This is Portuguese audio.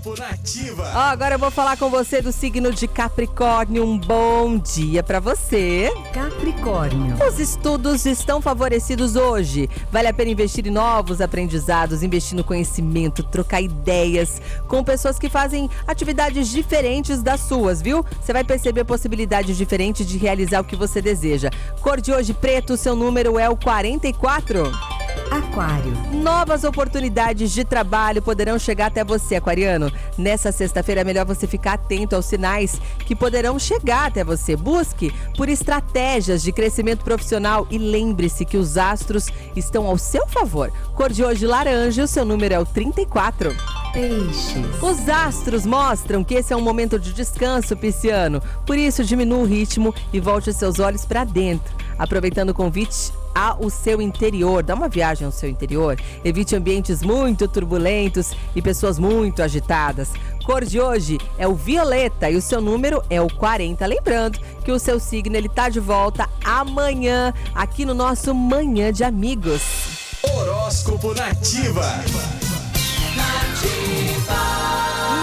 Horóscopo Nativa. Ó, agora eu vou falar com você do signo de Capricórnio. Um bom dia pra você. Capricórnio. Os estudos estão favorecidos hoje. Vale a pena investir em novos aprendizados, investir no conhecimento, trocar ideias com pessoas que fazem atividades diferentes das suas, viu? Você vai perceber possibilidades diferentes de realizar o que você deseja. Cor de hoje preto, seu número é o 44. Aquário. Novas oportunidades de trabalho poderão chegar até você, aquariano. Nessa sexta-feira é melhor você ficar atento aos sinais que poderão chegar até você. Busque por estratégias de crescimento profissional e lembre-se que os astros estão ao seu favor. Cor de hoje laranja, o seu número é o 34. Peixes. Os astros mostram que esse é um momento de descanso, pisciano. Por isso, diminua o ritmo e volte os seus olhos para dentro. Aproveitando o convite ao seu interior, dá uma viagem ao seu interior. Evite ambientes muito turbulentos e pessoas muito agitadas. Cor de hoje é o violeta e o seu número é o 40. Lembrando que o seu signo ele tá de volta amanhã aqui no nosso Manhã de Amigos. Horóscopo Nativa. Nativa.